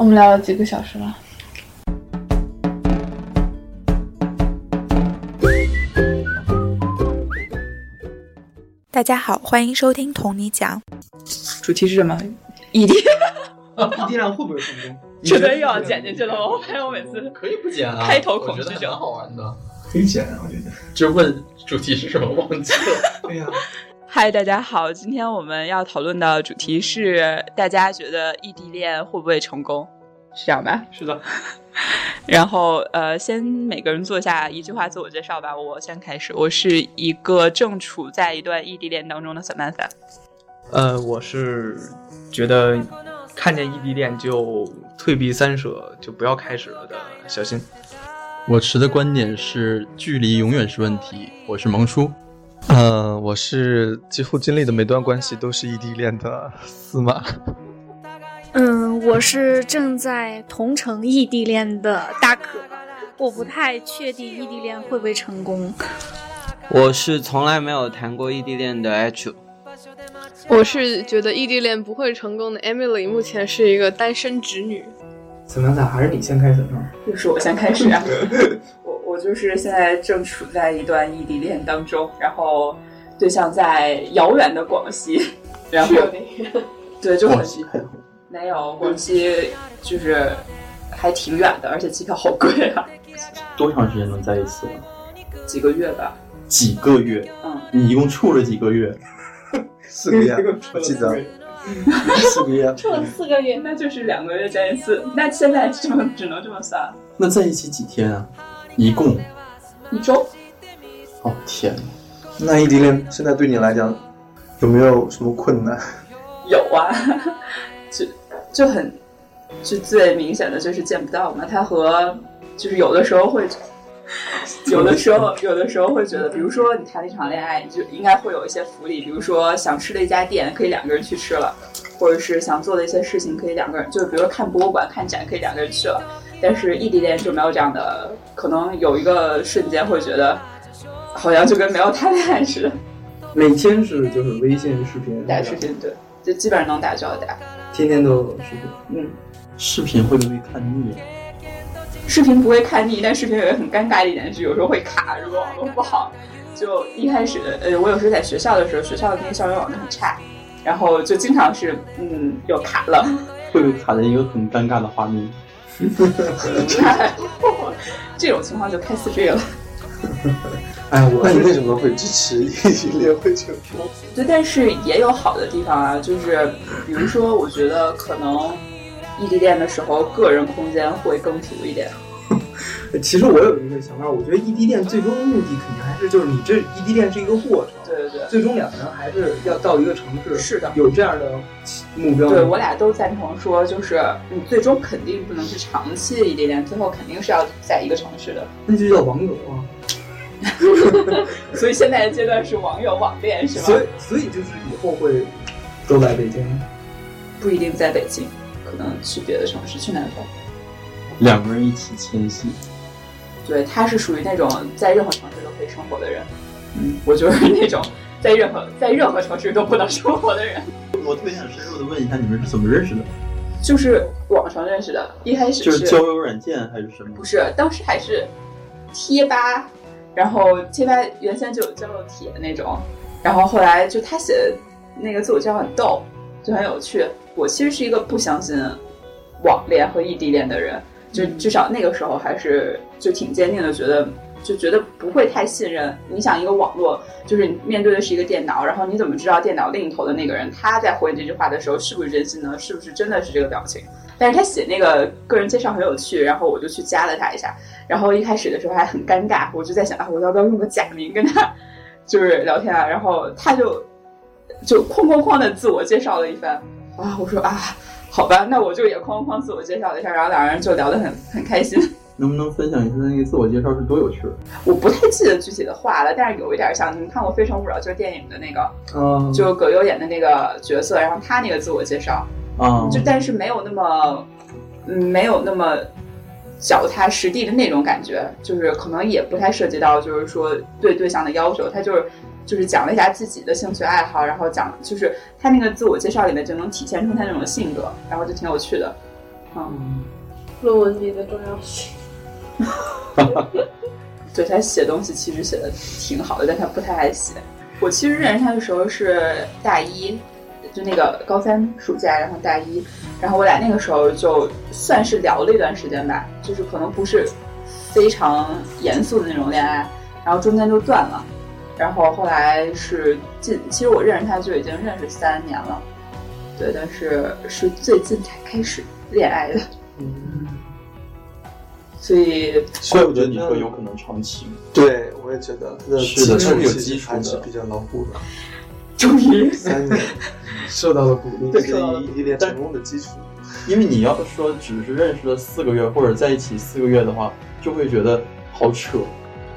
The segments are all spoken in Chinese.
我们聊了几个小时了。大家好，欢迎收听同你讲。主题是什么？异地。异地恋会不会成功？这段又要剪进去了吗？我发现我每次可以不剪啊。开头恐惧症好玩的，可以剪啊，我觉得。就问主题是什么？忘记了。对呀。嗨，大家好，今天我们要讨论的主题是大家觉得异地恋会不会成功？是这样吧？是的。然后呃，先每个人做下一句话自我介绍吧。我先开始，我是一个正处在一段异地恋当中的 Samantha。呃，我是觉得看见异地恋就退避三舍，就不要开始了的小新。我持的观点是距离永远是问题。我是萌叔。呃，我是几乎经历的每段关系都是异地恋的司马。嗯，我是正在同城异地恋的大可，我不太确定异地恋会不会成功。我是从来没有谈过异地恋的 H。我是觉得异地恋不会成功的 Emily，目前是一个单身直女。怎么咋？还是你先开始呢？又是我先开始啊！就是现在正处在一段异地恋当中，然后对象在遥远的广西，然后 对就很没有广西，就是还挺远的，而且机票好贵啊！多长时间能在一起？几个月吧。几个月？嗯。你一共处了几个月？四个月，我记得。四个月。处 了四个月，那就是两个月见一次。那现在这么只能这么算？那在一起几天啊？一共？一周。哦天！那异地恋现在对你来讲有没有什么困难？有啊。就就很，就最明显的就是见不到嘛。他和就是有的时候会，有的时候有的时候会觉得，比如说你谈了一场恋爱，你就应该会有一些福利，比如说想吃的一家店可以两个人去吃了，或者是想做的一些事情可以两个人，就比如说看博物馆、看展可以两个人去了。但是异地恋就没有这样的，可能有一个瞬间会觉得，好像就跟没有谈恋爱似的。每天是就是微信视频打视频，对，就基本上能打就要打。天天都有视频，嗯，视频会不会看腻？视频不会看腻，但视频有一个很尴尬的一点是，有时候会卡，如果网络不好。就一开始，呃，我有时候在学校的时候，学校的那个校园网络很差，然后就经常是，嗯，又卡了。会不会卡在一个很尴尬的画面？这种情况就开四 G 了。哎，我那 你为什么会支持异地恋会成功？对，但是也有好的地方啊，就是比如说，我觉得可能异地恋的时候，个人空间会更足一点。其实我有一个想法，我觉得异地恋最终目的肯定还是就是你这异地恋是一个过程，对对对，最终两个人还是要到一个城市，是的，有这样的目标。对我俩都赞成说，就是你最终肯定不能是长期的异地恋，最后肯定是要在一个城市的。那就叫网友啊。所以现在的阶段是网友网恋是吧？所以所以就是以后会都来北京，不一定在北京，可能去别的城市，去南方。两个人一起迁徙。对，他是属于那种在任何城市都可以生活的人。嗯，我就是那种在任何在任何城市都不能生活的人。我特别想深入的问一下，你们是怎么认识的？就是网上认识的，一开始就是交友软件还是什么？不是，当时还是贴吧。然后贴吧原先就有交友帖那种，然后后来就他写的那个自我介绍很逗，就很有趣。我其实是一个不相信网恋和异地恋的人，就至少那个时候还是就挺坚定的，觉得就觉得不会太信任。你想一个网络，就是你面对的是一个电脑，然后你怎么知道电脑另一头的那个人他在回你这句话的时候是不是真心呢？是不是真的是这个表情？但是他写那个个人介绍很有趣，然后我就去加了他一下。然后一开始的时候还很尴尬，我就在想啊，我要不要用个假名跟他就是聊天啊？然后他就就哐哐哐的自我介绍了一番啊，我说啊，好吧，那我就也哐哐自我介绍了一下，然后两人就聊得很很开心。能不能分享一下那个自我介绍是多有趣？我不太记得具体的话了，但是有一点像你们看过《非诚勿扰》就是电影的那个，嗯，就葛优演的那个角色，然后他那个自我介绍啊，就但是没有那么。嗯，没有那么脚踏实地的那种感觉，就是可能也不太涉及到，就是说对对象的要求。他就是就是讲了一下自己的兴趣爱好，然后讲就是他那个自我介绍里面就能体现出他那种性格，然后就挺有趣的。嗯，论文里的重要性。对他写东西其实写的挺好的，但他不太爱写。我其实认识他的时候是大一，就那个高三暑假，然后大一，然后我俩那个时候就算是聊了一段时间吧，就是可能不是非常严肃的那种恋爱，然后中间就断了，然后后来是近，其实我认识他就已经认识三年了，对，但是是最近才开始恋爱的，嗯，所以怪不得你说有可能长期。对，我也觉得他的是的，他是有基础还是比较牢固的。终于三年 受到了鼓励，对，是异地恋成功的基础。因为你要说只是认识了四个月或者在一起四个月的话，就会觉得好扯。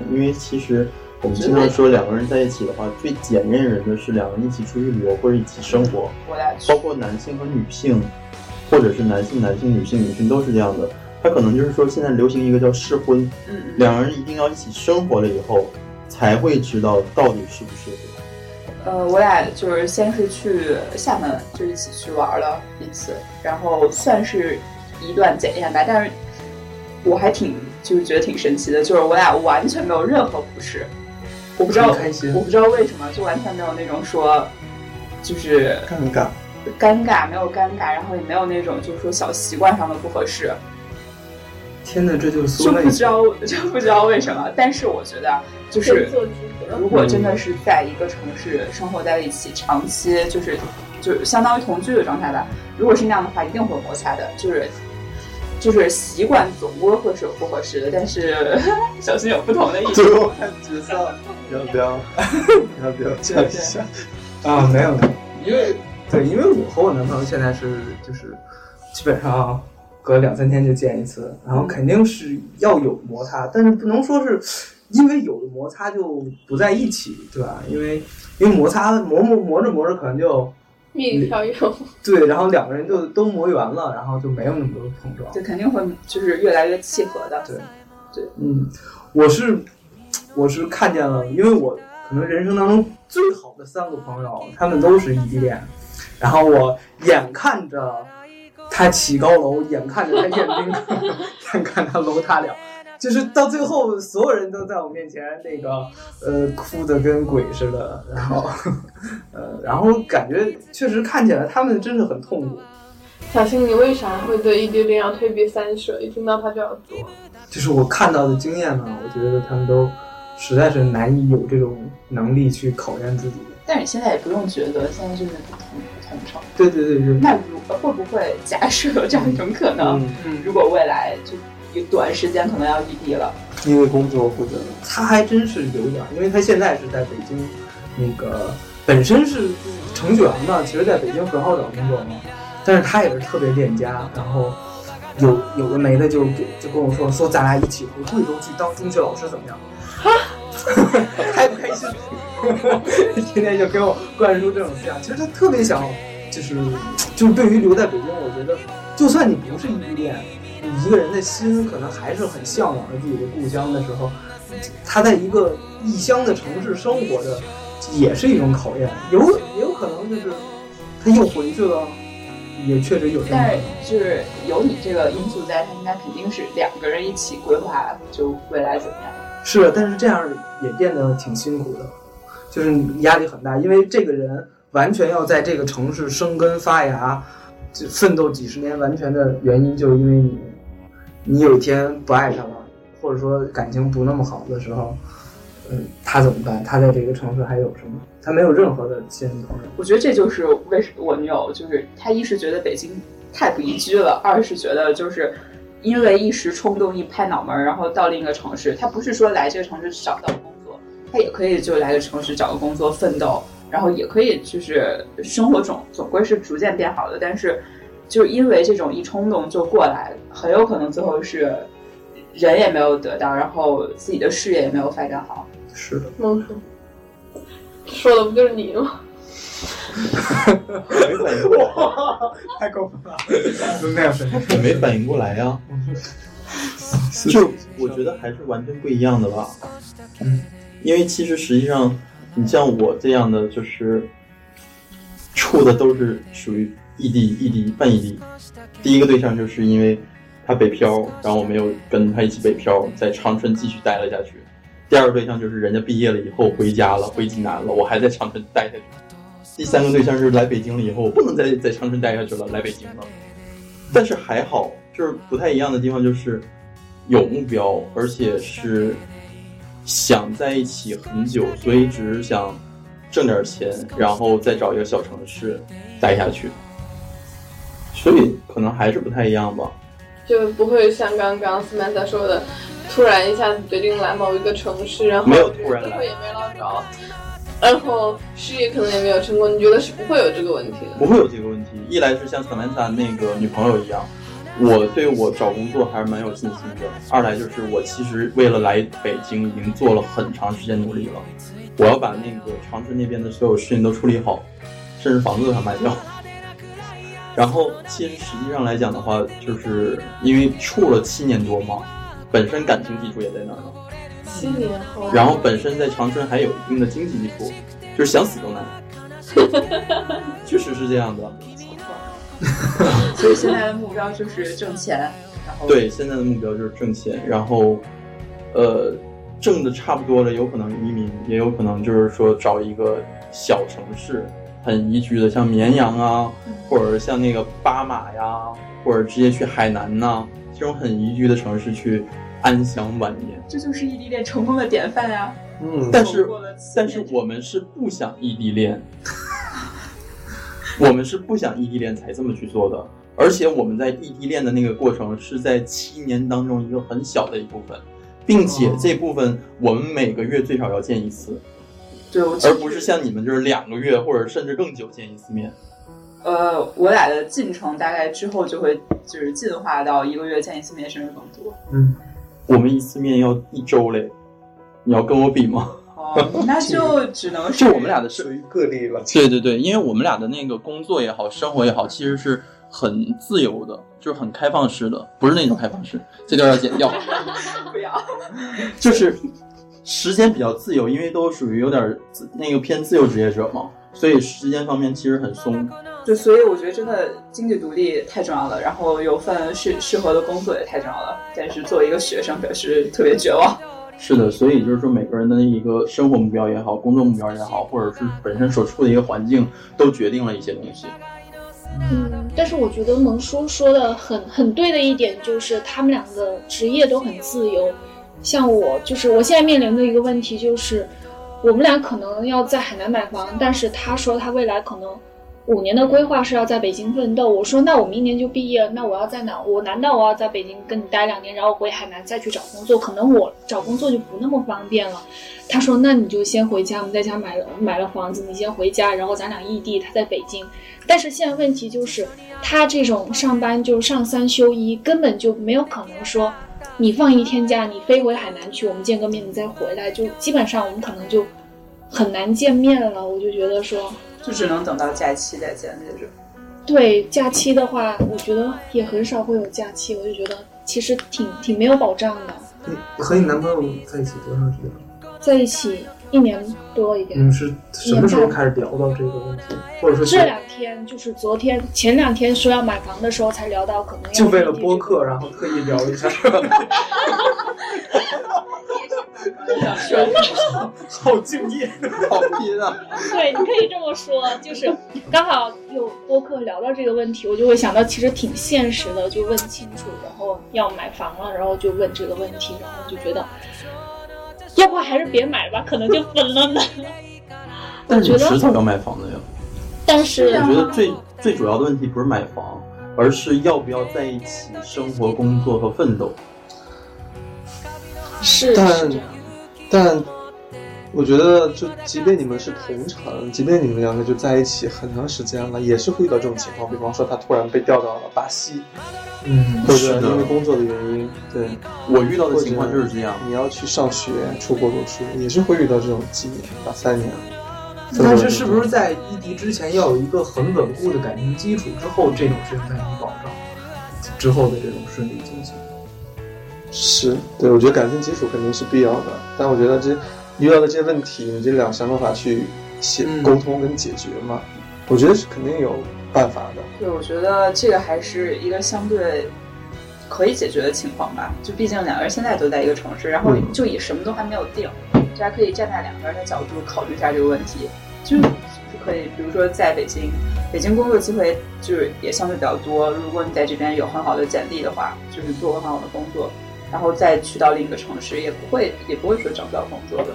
因为其实我们经常说两个人在一起的话，最检验人的是两个人一起出去旅游或者一起生活。包括男性和女性，或者是男性男性、女性女性都是这样的。他可能就是说现在流行一个叫试婚，嗯，两个人一定要一起生活了以后，才会知道到底适不适合。呃，我俩就是先是去厦门，就一起去玩了一次，然后算是一段检验吧。但是我还挺就是觉得挺神奇的，就是我俩完全没有任何不适，我不知道我不知道为什么，就完全没有那种说就是尴尬尴尬没有尴尬，然后也没有那种就是说小习惯上的不合适。天哪，这就是就不知道 就不知道为什么，但是我觉得就是如果真的是在一个城市生活在一起，长期就是就相当于同居的状态吧。如果是那样的话，一定会摩擦的，就是就是习惯总归会是有不合适的，但是 小心有不同的意最后看角色，要不要要不要见一下？啊，没有没有，因为对，因为我和我男朋友现在是就是基本上。隔两三天就见一次，然后肯定是要有摩擦，但是不能说是因为有了摩擦就不在一起，对吧？因为因为摩擦磨磨磨着磨着可能就蜜里调油。对，然后两个人就都磨圆了，然后就没有那么多碰撞。对，肯定会就是越来越契合的。对，对，嗯，我是我是看见了，因为我可能人生当中最好的三个朋友，他们都是异地恋，然后我眼看着。他起高楼，眼看着他宴宾客，眼看他楼塌了，就是到最后，所有人都在我面前那个呃哭的跟鬼似的，然后呃，然后感觉确实看起来他们真的很痛苦。小新，你为啥会对异地恋要退避三舍？一听到他就要做？就是我看到的经验呢，我觉得他们都实在是难以有这种能力去考验自己。但是你现在也不用觉得，现在就是不同不同城。对对对对。那如会不会假设有这样一种可能？嗯，如果未来就有短时间可能要异地了，因为工作或者……他还真是有点，因为他现在是在北京，那个本身是程序员嘛，其实在北京很好找工作嘛。但是他也是特别恋家，然后有有的没的就就跟我说说咱俩一起回贵州去当中学老师怎么样？哈开不开心？天天就给我灌输这种思想。其实他特别想，就是就是对于留在北京，我觉得就算你不是异地恋，你一个人的心可能还是很向往着自己的故乡的时候，他在一个异乡的城市生活着，也是一种考验。有也有可能就是他又回去了，也确实有这。但是就是有你这个因素在，他应该肯定是两个人一起规划，就未来怎么样。是，但是这样也变得挺辛苦的，就是压力很大，因为这个人完全要在这个城市生根发芽，就奋斗几十年，完全的原因就是因为你，你有一天不爱他了，或者说感情不那么好的时候，嗯，嗯他怎么办？他在这个城市还有什么？他没有任何的亲人朋友。我觉得这就是为什么我女友就是她一是觉得北京太不宜居了，二是觉得就是。因为一时冲动一拍脑门，然后到另一个城市，他不是说来这个城市找不到工作，他也可以就来个城市找个工作奋斗，然后也可以就是生活总总归是逐渐变好的。但是，就因为这种一冲动就过来，很有可能最后是人也没有得到，然后自己的事业也没有发展好。是的，孟叔说的不就是你吗？没反应过来，太过分了，那样是没反应过来呀。就我觉得还是完全不一样的吧。嗯，因为其实实际上，你像我这样的，就是处的都是属于异地异地半异地。第一个对象就是因为他北漂，然后我没有跟他一起北漂，在长春继续待了下去。第二个对象就是人家毕业了以后回家了，回济南了，我还在长春待下去。第三个对象是来北京了以后，我不能再在长春待下去了，来北京了。但是还好，就是不太一样的地方就是有目标，而且是想在一起很久，所以只是想挣点钱，然后再找一个小城市待下去。所以可能还是不太一样吧。就不会像刚刚 Samantha 说的，突然一下子决定来某一个城市，然后没有突然来机会也没捞着，然后事业可能也没有成功。你觉得是不会有这个问题的？不会有这个问题。一来是像 Samantha 那个女朋友一样，我对我找工作还是蛮有信心的；二来就是我其实为了来北京已经做了很长时间努力了，我要把那个长春那边的所有事情都处理好，甚至房子都想卖掉。然后，其实实际上来讲的话，就是因为处了七年多嘛，本身感情基础也在那儿呢。七年后，然后本身在长春还有一定的经济基础，就是想死都难。确实是这样的。所以现在的目标就是挣钱，然后对，现在的目标就是挣钱，然后，呃，挣的差不多了，有可能移民，也有可能就是说找一个小城市。很宜居的，像绵阳啊，或者像那个巴马呀，或者直接去海南呐，这种很宜居的城市去安享晚年。这就是异地恋成功的典范呀。嗯，但是但是我们是不想异地恋，我们是不想异地恋才这么去做的。而且我们在异地恋的那个过程是在七年当中一个很小的一部分，并且这部分我们每个月最少要见一次。对，而不是像你们就是两个月或者甚至更久见一次面。呃，我俩的进程大概之后就会就是进化到一个月见一次面，甚至更多。嗯，我们一次面要一周嘞，你要跟我比吗？哦，那就 只能是就我们俩的属于个例了。对对对，因为我们俩的那个工作也好，生活也好，其实是很自由的，就是很开放式的，不是那种开放式，这段要剪掉。不要，就是。时间比较自由，因为都属于有点那个偏自由职业者嘛，所以时间方面其实很松。就所以我觉得真的经济独立太重要了，然后有份适适合的工作也太重要了。但是作为一个学生，表示特别绝望。是的，所以就是说每个人的一个生活目标也好，工作目标也好，或者是本身所处的一个环境，都决定了一些东西。嗯，但是我觉得萌叔说的很很对的一点就是，他们两个职业都很自由。像我就是我现在面临的一个问题就是，我们俩可能要在海南买房，但是他说他未来可能五年的规划是要在北京奋斗。我说那我明年就毕业了，那我要在哪？我难道我要在北京跟你待两年，然后回海南再去找工作？可能我找工作就不那么方便了。他说那你就先回家，我们在家买了买了房子，你先回家，然后咱俩异地，他在北京。但是现在问题就是他这种上班就上三休一，根本就没有可能说。你放一天假，你飞回海南去，我们见个面，你再回来，就基本上我们可能就很难见面了。我就觉得说，就只能等到假期再见那种。对，假期的话，我觉得也很少会有假期，我就觉得其实挺挺没有保障的。你和你男朋友在一起多长时间了？在一起。一年多一点。你们是什么时候开始聊到这个问题？或者说这两天，就是昨天、前两天说要买房的时候才聊到，可能要就为了播客，然后特意聊一下。好敬业，好拼啊！对，你可以这么说，就是刚好有播客聊到这个问题，我就会想到，其实挺现实的，就问清楚，然后要买房了，然后就问这个问题，然后就觉得。要不还是别买吧，可能就分了呢。但是你迟早要买房的呀。但是我觉得最最主要的问题不是买房，而是要不要在一起生活、工作和奋斗。是，但但我觉得，就即便你们是同城，即便你们两个就在一起很长时间了，也是会遇到这种情况。比方说，他突然被调到了巴西。嗯，或者因为工作的原因，对我遇到的情况就是这样。你要去上学、出国读书，也是会遇到这种几年两三年。但是，是不是在异地之前要有一个很稳固的感情基础，之后这种事情才能保障之后的这种顺利进行？是对，我觉得感情基础肯定是必要的，但我觉得这遇到的这些问题，你这两想办法去写沟通跟解决嘛，我觉得是肯定有办法的。对，我觉得这个还是一个相对可以解决的情况吧。就毕竟两个人现在都在一个城市，然后嗯就以什么都还没有定，这还可以站在两个人的角度考虑一下这个问题。就是是可以，比如说在北京，北京工作机会就是也相对比较多。如果你在这边有很好的简历的话，就是做很好的工作，然后再去到另一个城市，也不会也不会说找不到工作的。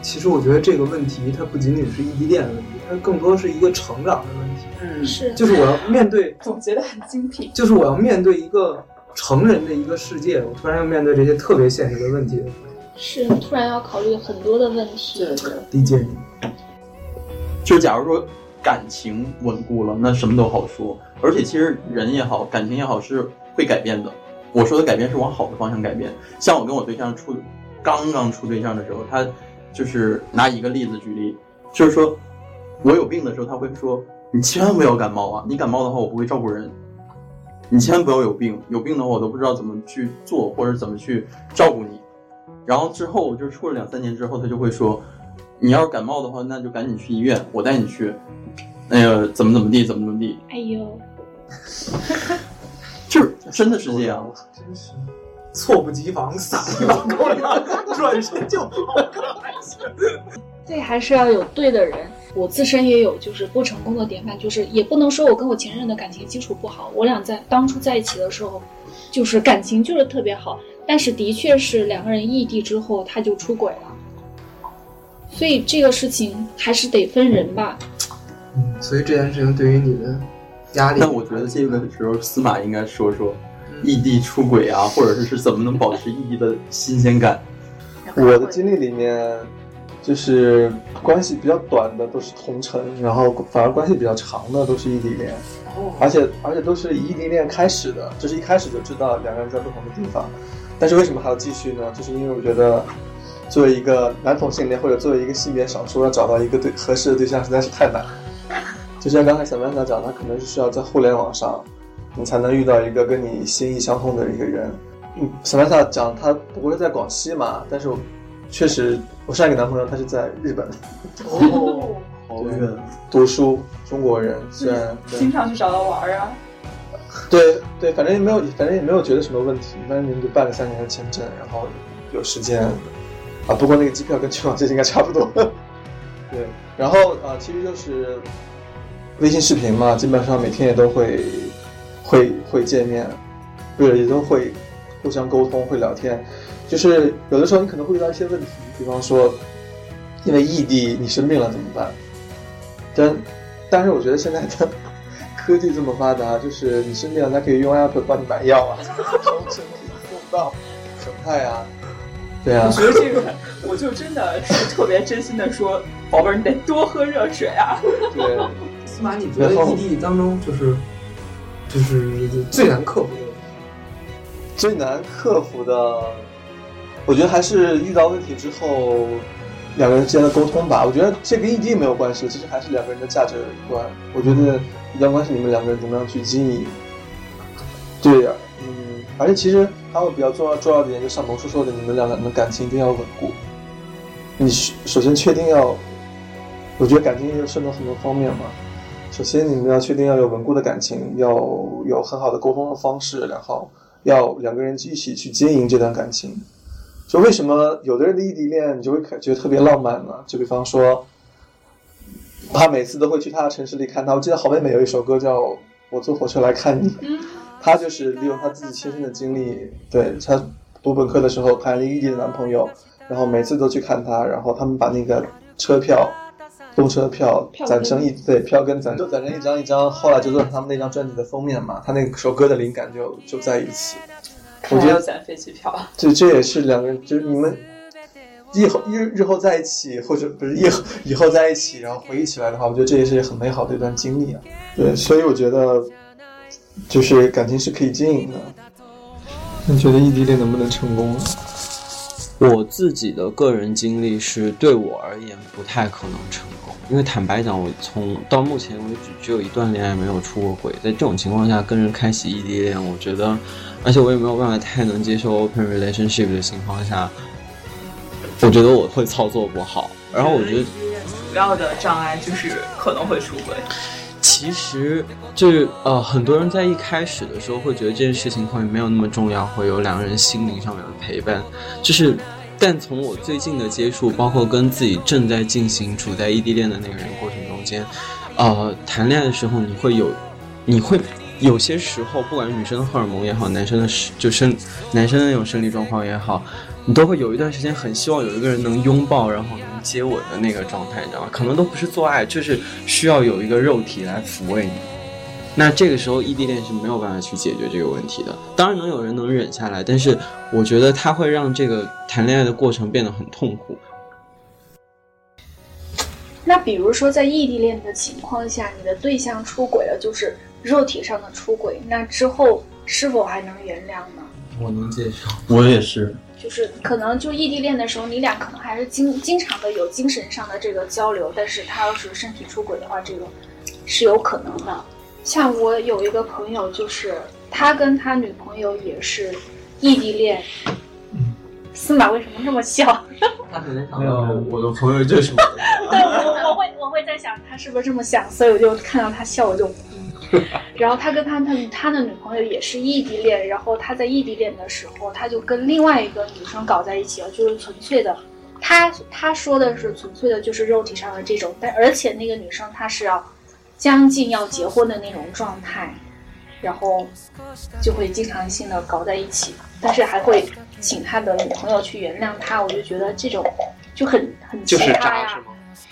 其实我觉得这个问题它不仅仅是异地恋的问题，它更多是一个成长的问题。嗯，是就是我要面对，总结的很精辟。就是我要面对一个成人的一个世界，我突然要面对这些特别现实的问题的时候，是突然要考虑很多的问题。对对，理解你。就假如说感情稳固了，那什么都好说。而且其实人也好，感情也好，是会改变的。我说的改变是往好的方向改变。像我跟我对象处刚刚处对象的时候，他就是拿一个例子举例，就是说我有病的时候，他会说你千万不要感冒啊，你感冒的话我不会照顾人。你千万不要有病，有病的话我都不知道怎么去做或者怎么去照顾你。然后之后就是处了两三年之后，他就会说，你要是感冒的话，那就赶紧去医院，我带你去。那个怎么怎么地，怎么怎么地，哎呦，就 是 真的是这样。真是猝不及防，撒一把狗粮，转身就跑。对，还是要有对的人。我自身也有就是不成功的典范，就是也不能说我跟我前任的感情基础不好，我俩在当初在一起的时候，就是感情就是特别好，但是的确是两个人异地之后他就出轨了，所以这个事情还是得分人吧。嗯，所以这件事情对于你的压力，那我觉得这个时候司马应该说说异地出轨啊，或者是是怎么能保持异地的新鲜感。我的经历里面，就是关系比较短的都是同城，然后反而关系比较长的都是异地恋，而且而且都是以异地恋开始的，就是一开始就知道两个人在不同的地方，但是为什么还要继续呢？就是因为我觉得，作为一个男同性恋或者作为一个性别少数，要找到一个对合适的对象实在是太难。就像刚才小曼莎讲，他可能是需要在互联网上，你才能遇到一个跟你心意相通的一个人。嗯，小曼莎讲他不是在广西嘛，但是我确实，我上一个男朋友他是在日本哦 好远，读书，中国人，虽然对 经常去找他玩啊。对对，反正也没有，反正也没有觉得什么问题。反正你们就办了三年的签证，然后有时间啊。不过那个机票跟去往这应该差不多。对，然后啊，其实就是微信视频嘛，基本上每天也都会会会见面，不是也都会互相沟通，会聊天。就是有的时候你可能会遇到一些问题，比方说因为异地你生病了怎么办？但但是我觉得现在的科技这么发达，就是你生病了，他可以用 app 帮你买药啊，从身体送到省泰啊，对啊我，觉得这个，我就真的是特别真心的说，宝贝儿，你得多喝热水啊。对。司马，你觉得异地当中就是就是最难克服的问题？最难克服的，我觉得还是遇到问题之后，两个人之间的沟通吧。我觉得这跟异地没有关系，其实还是两个人的价值观。我觉得一段关系，你们两个人怎么样去经营？对呀，嗯，而且其实还有比较重要重要的一点，就像萌叔说的，你们两个人的感情一定要稳固。你首首先确定要，我觉得感情也涉及很多方面嘛。首先，你们要确定要有稳固的感情，要有很好的沟通的方式，然后要两个人一起去经营这段感情。就为什么有的人的异地恋你就会感觉特别浪漫呢？就比方说，他每次都会去他的城市里看他。我记得好妹妹有一首歌叫《我坐火车来看你》，他就是利用他自己亲身的经历，对他读本科的时候谈了一个异地的男朋友，然后每次都去看他，然后他们把那个车票。动车票票攒成一对票根攒就攒成一张一张，后来就做成他们那张专辑的封面嘛。他那首歌的灵感就就在一起。我觉得还要攒飞机票。这这也是两个人，就是你们以后日日后在一起，或者不是以后以后在一起，然后回忆起来的话，我觉得这也是很美好的一段经历啊。对，所以我觉得就是感情是可以经营的。你觉得异地恋能不能成功？我自己的个人经历是对我而言不太可能成功，因为坦白讲，我从到目前为止只有一段恋爱没有出过轨，在这种情况下跟人开启异地恋，我觉得，而且我也没有办法太能接受 open relationship 的情况下，我觉得我会操作不好。然后我觉得主要的障碍就是可能会出轨。其实就呃，很多人在一开始的时候会觉得这件事情会没有那么重要，会有两个人心灵上面的陪伴。就是，但从我最近的接触，包括跟自己正在进行处在异地恋的那个人过程中间，呃，谈恋爱的时候你会有，你会有些时候，不管是女生的荷尔蒙也好，男生的就生男生的那种生理状况也好。你都会有一段时间很希望有一个人能拥抱，然后能接吻的那个状态，你知道吗？可能都不是做爱，就是需要有一个肉体来抚慰你。那这个时候异地恋是没有办法去解决这个问题的。当然能有人能忍下来，但是我觉得它会让这个谈恋爱的过程变得很痛苦。那比如说在异地恋的情况下，你的对象出轨了，就是肉体上的出轨，那之后是否还能原谅呢？我能接受，我也是。就是可能就异地恋的时候，你俩可能还是经经常的有精神上的这个交流，但是他要是身体出轨的话，这个是有可能的。像我有一个朋友，就是他跟他女朋友也是异地恋。司马为什么那么笑？没有，我的朋友就是我。对，我我会我会在想他是不是这么想，所以我就看到他笑我就。然后他跟他他他的女朋友也是异地恋，然后他在异地恋的时候，他就跟另外一个女生搞在一起了，就是纯粹的，他他说的是纯粹的，就是肉体上的这种，但而且那个女生她是要将近要结婚的那种状态，然后就会经常性的搞在一起，但是还会请他的女朋友去原谅他，我就觉得这种就很很奇葩呀。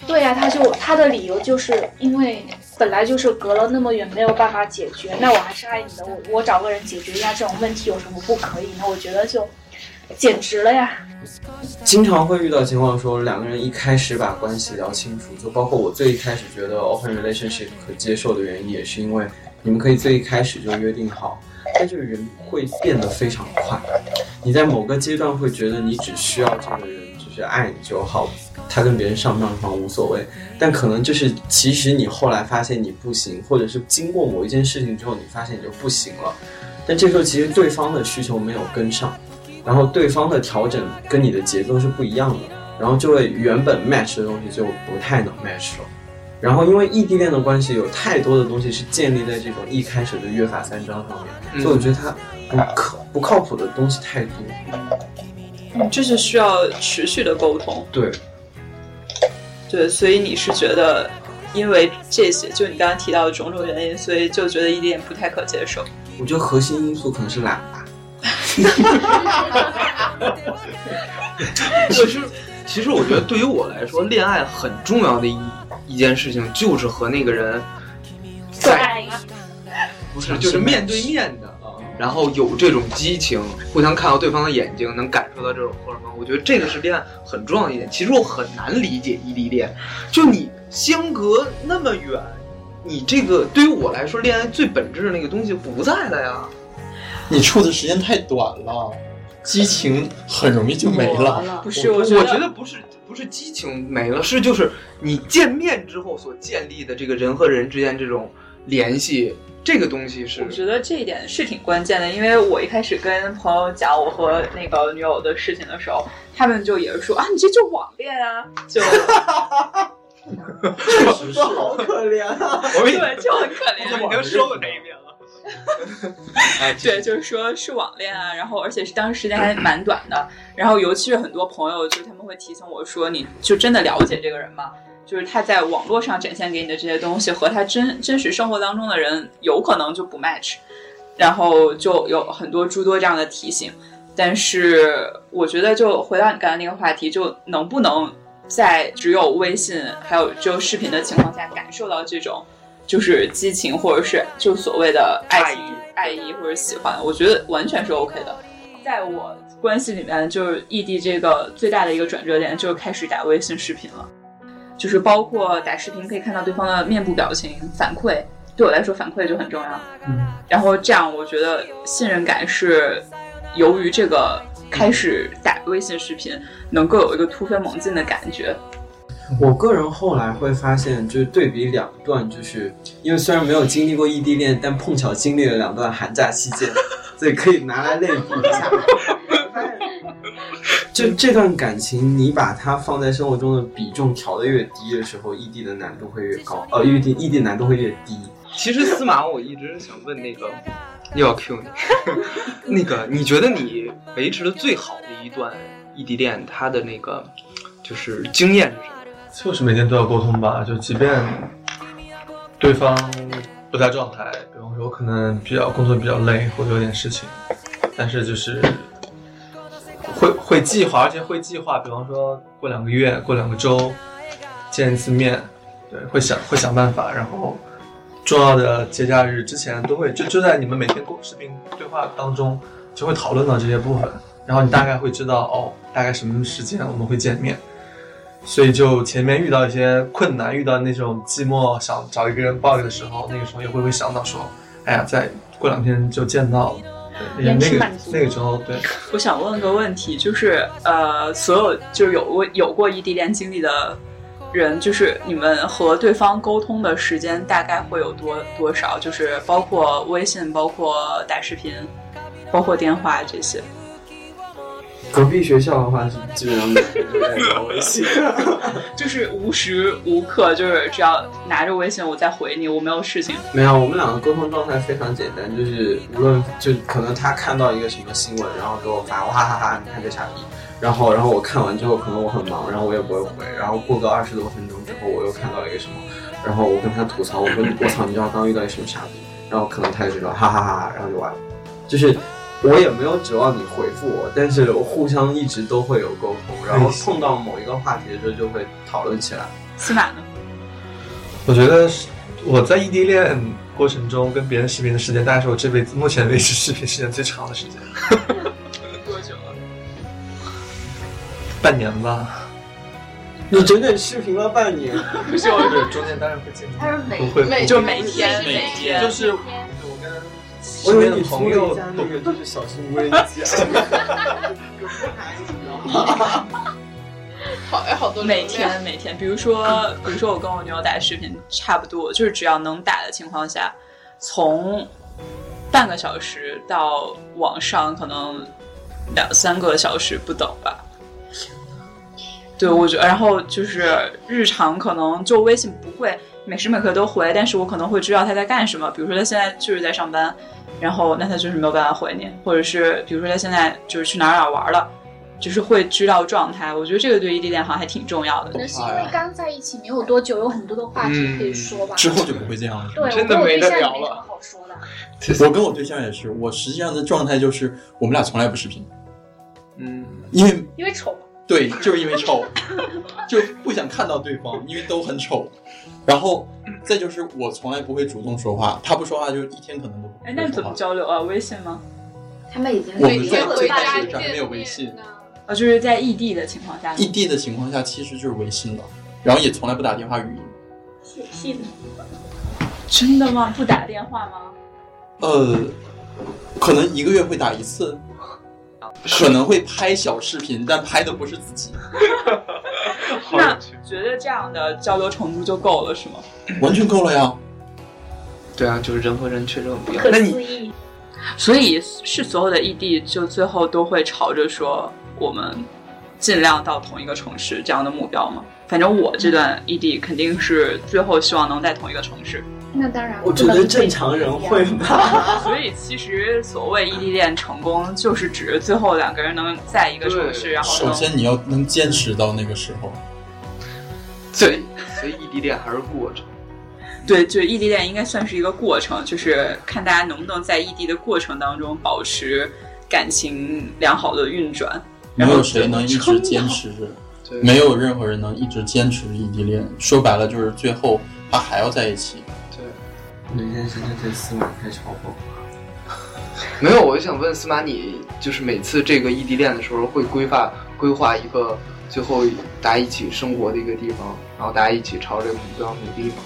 对呀，他就他的理由就是因为本来就是隔了那么远，没有办法解决。那我还是爱你的，我我找个人解决一下这种问题有什么不可以？那我觉得就简直了呀！经常会遇到情况，说两个人一开始把关系聊清楚，就包括我最一开始觉得 open relationship 可接受的原因，也是因为你们可以最一开始就约定好。但这个人会变得非常快，你在某个阶段会觉得你只需要这个人就是爱你就好。他跟别人上不上床无所谓，但可能就是其实你后来发现你不行，或者是经过某一件事情之后，你发现你就不行了。但这时候其实对方的需求没有跟上，然后对方的调整跟你的节奏是不一样的，然后就会原本 match 的东西就不太能 match 了。然后因为异地恋的关系，有太多的东西是建立在这种一开始的约法三章上面，所以我觉得他不可不靠谱的东西太多。嗯，就是需要持续的沟通。对。对，所以你是觉得，因为这些，就你刚刚提到的种种原因，所以就觉得异地恋不太可接受。我觉得核心因素可能是懒吧。其实，其实我觉得对于我来说，恋爱很重要的一一件事情就是和那个人在，不是就是面对面的。然后有这种激情，互相看到对方的眼睛，能感受到这种荷尔蒙，我觉得这个是恋爱很重要的一点。其实我很难理解异地恋，就你相隔那么远，你这个对于我来说，恋爱最本质的那个东西不在了呀。你处的时间太短了，激情很容易就没了。不是，我觉得不是，不是激情没了，是就是你见面之后所建立的这个人和人之间这种联系。这个东西是，我觉得这一点是挺关键的，因为我一开始跟朋友讲我和那个女友的事情的时候，他们就也是说啊，你这就网恋啊，就，确实是 好可怜啊，对，就很可怜，已经说过这一遍了，对，就是说是网恋啊，然后而且是当时时间还蛮短的，然后尤其是很多朋友就他们会提醒我说，你就真的了解这个人吗？就是他在网络上展现给你的这些东西和他真真实生活当中的人有可能就不 match，然后就有很多诸多这样的提醒。但是我觉得，就回到你刚才那个话题，就能不能在只有微信还有只有视频的情况下感受到这种就是激情，或者是就所谓的爱情、爱意或者喜欢？我觉得完全是 OK 的。在我关系里面，就是异地这个最大的一个转折点，就是开始打微信视频了。就是包括打视频可以看到对方的面部表情反馈，对我来说反馈就很重要。嗯，然后这样我觉得信任感是由于这个开始打微信视频能够有一个突飞猛进的感觉。我个人后来会发现，就是对比两段，就是因为虽然没有经历过异地恋，但碰巧经历了两段寒假期间，所以可以拿来类比一下。这这段感情，你把它放在生活中的比重调的越低的时候，异地的难度会越高，呃，异地异地难度会越低。其实司马，我一直想问那个，又要 Q 你，那个你觉得你维持的最好的一段异地恋，它的那个就是经验是什么？就是每天都要沟通吧，就即便对方不在状态，比方说我可能比较工作比较累或者有点事情，但是就是会计划，而且会计划，比方说过两个月、过两个周见一次面，对，会想会想办法，然后重要的节假日之前都会就就在你们每天沟视频对话当中就会讨论到这些部分，然后你大概会知道哦，大概什么时间我们会见面。所以就前面遇到一些困难，遇到那种寂寞，想找一个人抱的时候，那个时候也会会想到说，哎呀，再过两天就见到了。对，那个那个时候，对。我想问个问题，就是呃，所有就是有过有过异地恋经历的人，就是你们和对方沟通的时间大概会有多多少？就是包括微信，包括打视频，包括电话这些。隔壁学校的话是基本上每天都在聊微信，就是无时无刻就是只要拿着微信我在回你，我没有事情。没有，我们两个沟通状态非常简单，就是无论就可能他看到一个什么新闻，然后给我发，哇哈哈哈，你看这傻逼。然后然后我看完之后，可能我很忙，然后我也不会回。然后过个二十多分钟之后，我又看到一个什么，然后我跟他吐槽，我说我操，你知道刚遇到一什么傻逼？然后可能他就知道，哈哈哈哈，然后就完了，就是。我也没有指望你回复我，但是互相一直都会有沟通，然后碰到某一个话题的时候就会讨论起来。司马呢？我觉得我在异地恋过程中跟别人视频的时间，大概是我这辈子目前为止视频时间最长的时间。多久了？半年吧。你整整视频了半年？不是，我中间当然会见。他是每不会每就每天每天就是。我以为你朋友那个就是小心微加，好哎，好多每天每天，比如说比如说我跟我女友打视频，差不多就是只要能打的情况下，从半个小时到网上可能两三个小时不等吧。对，我觉得，然后就是日常可能就微信不会每时每刻都回，但是我可能会知道他在干什么。比如说他现在就是在上班。然后，那他就是没有办法回你，或者是比如说他现在就是去哪儿哪儿玩了，就是会知道状态。我觉得这个对异地恋好像还挺重要的。可能是因为刚在一起没有多久，有很多的话题可以说吧。之后就不会这样了。对，真的没得聊了。好说的。我跟我对象也是，我实际上的状态就是我们俩从来不视频。嗯，因为因为丑。对，就是因为丑，就不想看到对方，因为都很丑。然后再就是我从来不会主动说话，他不说话就一天可能都不。哎，那怎么交流啊？微信吗？他们已经我们在最开始还没有微信啊，就是在异地的情况下。异地的情况下其实就是微信了，然后也从来不打电话语音。写信？真的吗？不打电话吗？呃，可能一个月会打一次。可能会拍小视频，但拍的不是自己。那觉得这样的交流程度就够了是吗？完全够了呀。对啊，就是人和人确实很不一样。那你，所以是所有的异地就最后都会朝着说我们尽量到同一个城市这样的目标吗？反正我这段异地肯定是最后希望能在同一个城市。那当然，我觉得正常人会吧。所以其实所谓异地恋成功，就是指最后两个人能在一个城市，然后首先你要能坚持到那个时候。对，所以异地恋还是过程。对，就异地恋应该算是一个过程，就是看大家能不能在异地的过程当中保持感情良好的运转。没有谁能一直坚持，没有任何人能一直坚持异地恋。说白了，就是最后他还要在一起。每天现在对司马开嘲讽。没有，我就想问司马，你就是每次这个异地恋的时候，会规划规划一个最后大家一起生活的一个地方，然后大家一起朝这个目标努力吗？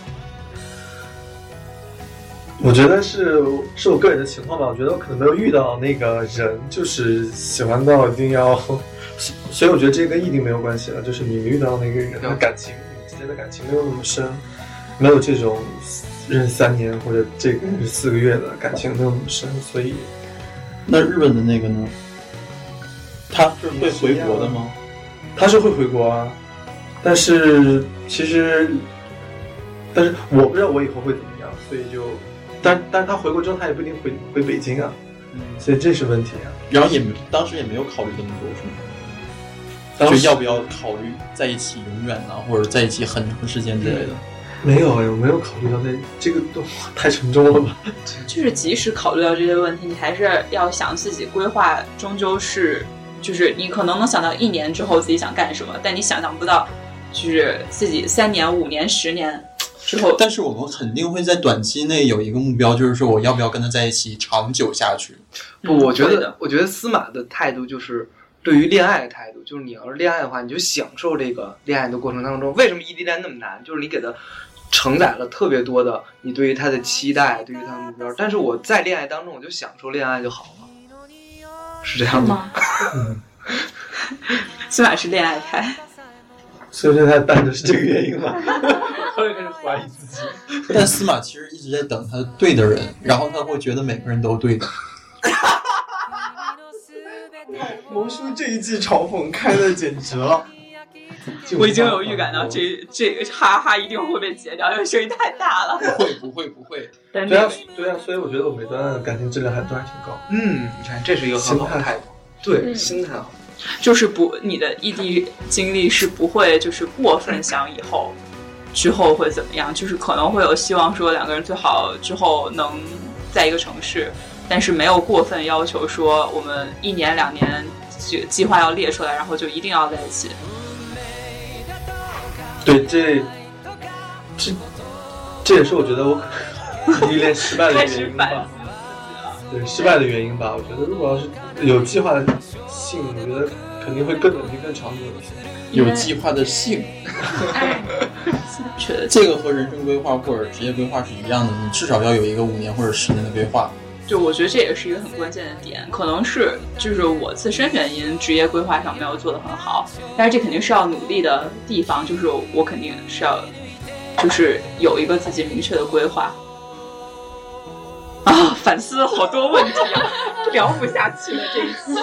我觉得是是我个人的情况吧，我觉得我可能没有遇到那个人，就是喜欢到一定要，所以我觉得这跟异地没有关系了，就是你遇到那个人的感情，你们之间的感情没有那么深，没有这种。认识三年或者这个是四个月的感情没有那么深，所以那日本的那个呢？他是会回国的吗？他是会回国啊，但是其实，但是我不知道我以后会怎么样，所以就，但但是他回国之后，他也不一定回回北京啊，所以这是问题啊。然后也没当时也没有考虑这么多，是吗？就要不要考虑在一起永远呢，或者在一起很长时间之类的？没有哎，我没有考虑到那这个都太沉重了吧？就是即使考虑到这些问题，你还是要想自己规划，终究是就是你可能能想到一年之后自己想干什么，但你想象不到，就是自己三年、五年、十年之后。但是我们肯定会在短期内有一个目标，就是说我要不要跟他在一起长久下去？不，我觉得，我觉得司马的态度就是对于恋爱的态度，就是你要是恋爱的话，你就享受这个恋爱的过程当中。为什么异地恋那么难？就是你给他。承载了特别多的你对于他的期待，对于他的目标。但是我在恋爱当中，我就享受恋爱就好了，是这样吗？司马 是恋爱派，所以他淡的是这个原因吧？后来开始怀疑自己。但司马其实一直在等他对的人，然后他会觉得每个人都对的。魔叔这一季嘲讽开的简直了。我已经有预感到这这个哈哈一定会被截掉，因为声音太大了。不会不会不会，对啊对啊，所以我觉得我们段感情质量还都还挺高。嗯，你看这是一个很好的态度，对，心态好，就是不你的异地经历是不会就是过分想以后之后会怎么样，就是可能会有希望说两个人最好之后能在一个城市，但是没有过分要求说我们一年两年计计划要列出来，然后就一定要在一起。对，这这这也是我觉得我异地恋失败的原因吧。对，失败的原因吧。我觉得如果要是有计划的性，我觉得肯定会更稳定、更长久一些。有计划的性，这个和人生规划或者职业规划是一样的，你至少要有一个五年或者十年的规划。就我觉得这也是一个很关键的点，可能是就是我自身原因，职业规划上没有做得很好，但是这肯定是要努力的地方，就是我肯定是要，就是有一个自己明确的规划。啊，反思好多问题啊，聊不下去了这一次。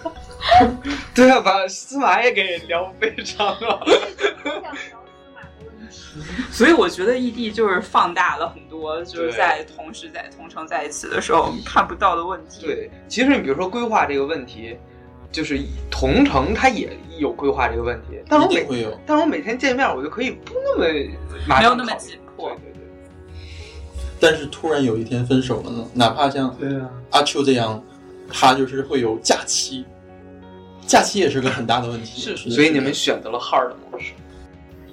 对啊，把司马也给聊悲伤了。所以我觉得异地就是放大了很多，就是在同时在同城在一起的时候看不到的问题。对，其实你比如说规划这个问题，就是同城它也有规划这个问题，但是我每但我每天见面我就可以不那么没有那么紧迫。对对对。但是突然有一天分手了呢？哪怕像阿秋这样，他就是会有假期，假期也是个很大的问题。是，所以你们选择了 hard 模式。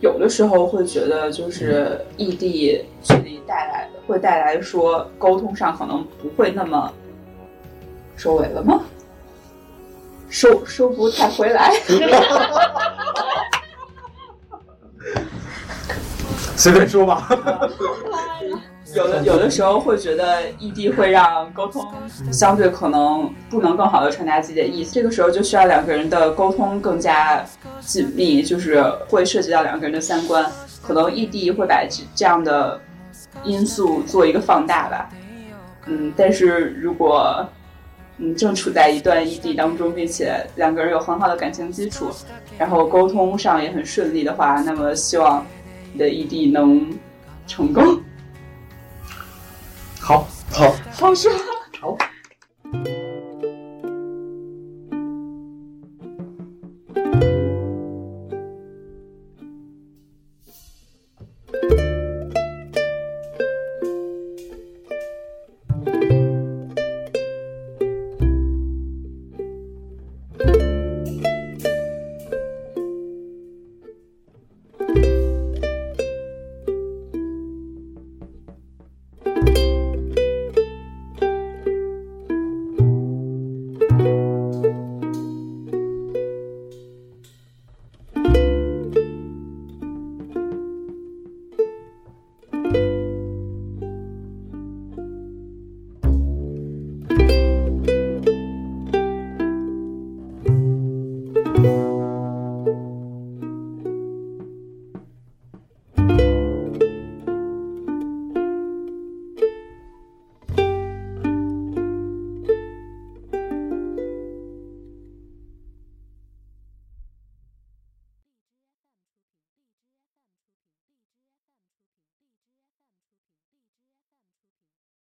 有的时候会觉得，就是异地距离带来的，会带来说沟通上可能不会那么收尾了吗？收收不太回来。随便说吧。有的有的时候会觉得异地会让沟通相对可能不能更好的传达自己的意思，这个时候就需要两个人的沟通更加紧密，就是会涉及到两个人的三观，可能异地会把这这样的因素做一个放大吧。嗯，但是如果嗯正处在一段异地当中，并且两个人有很好的感情基础，然后沟通上也很顺利的话，那么希望你的异地能成功。好，好，好说，好。